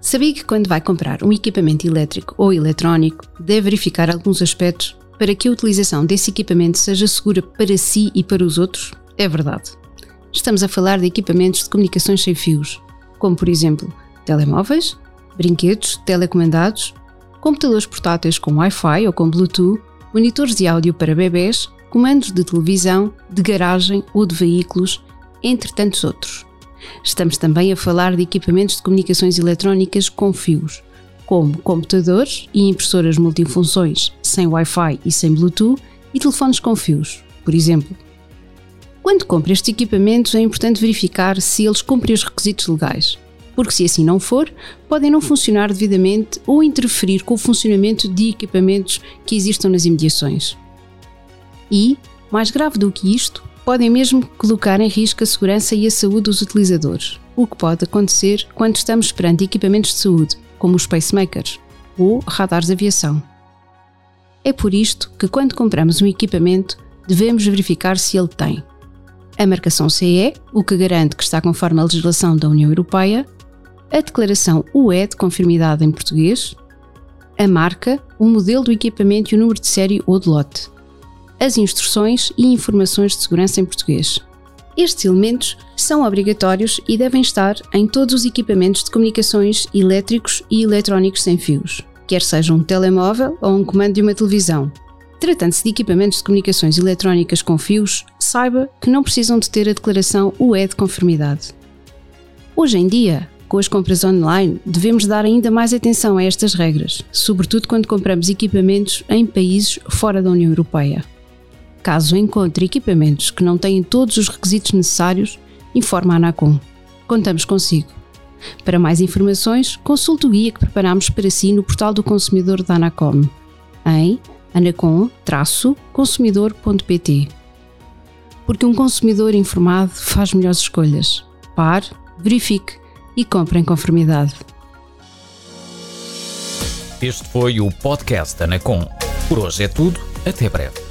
Sabia que quando vai comprar um equipamento elétrico ou eletrónico, deve verificar alguns aspectos para que a utilização desse equipamento seja segura para si e para os outros? É verdade. Estamos a falar de equipamentos de comunicações sem fios, como por exemplo telemóveis, brinquedos telecomandados, computadores portáteis com Wi-Fi ou com Bluetooth, monitores de áudio para bebés, comandos de televisão, de garagem ou de veículos, entre tantos outros. Estamos também a falar de equipamentos de comunicações eletrónicas com fios, como computadores e impressoras multifunções sem Wi-Fi e sem Bluetooth e telefones com fios, por exemplo. Quando compra estes equipamentos é importante verificar se eles cumprem os requisitos legais, porque se assim não for, podem não funcionar devidamente ou interferir com o funcionamento de equipamentos que existam nas imediações. E, mais grave do que isto, podem mesmo colocar em risco a segurança e a saúde dos utilizadores, o que pode acontecer quando estamos perante equipamentos de saúde, como os pacemakers ou radares de aviação. É por isto que, quando compramos um equipamento, devemos verificar se ele tem a marcação CE, o que garante que está conforme a legislação da União Europeia, a declaração UE de conformidade em português, a marca, o modelo do equipamento e o número de série ou de lote, as instruções e informações de segurança em português. Estes elementos são obrigatórios e devem estar em todos os equipamentos de comunicações elétricos e eletrónicos sem fios, quer seja um telemóvel ou um comando de uma televisão. Tratando-se de equipamentos de comunicações eletrónicas com fios, saiba que não precisam de ter a declaração UE de conformidade. Hoje em dia, com as compras online, devemos dar ainda mais atenção a estas regras, sobretudo quando compramos equipamentos em países fora da União Europeia. Caso encontre equipamentos que não têm todos os requisitos necessários, informe a Anacom. Contamos consigo. Para mais informações, consulte o guia que preparamos para si no portal do consumidor da Anacom, em anacom-consumidor.pt. Porque um consumidor informado faz melhores escolhas. Pare, verifique e compre em conformidade. Este foi o podcast Anacom. Por hoje é tudo. Até breve.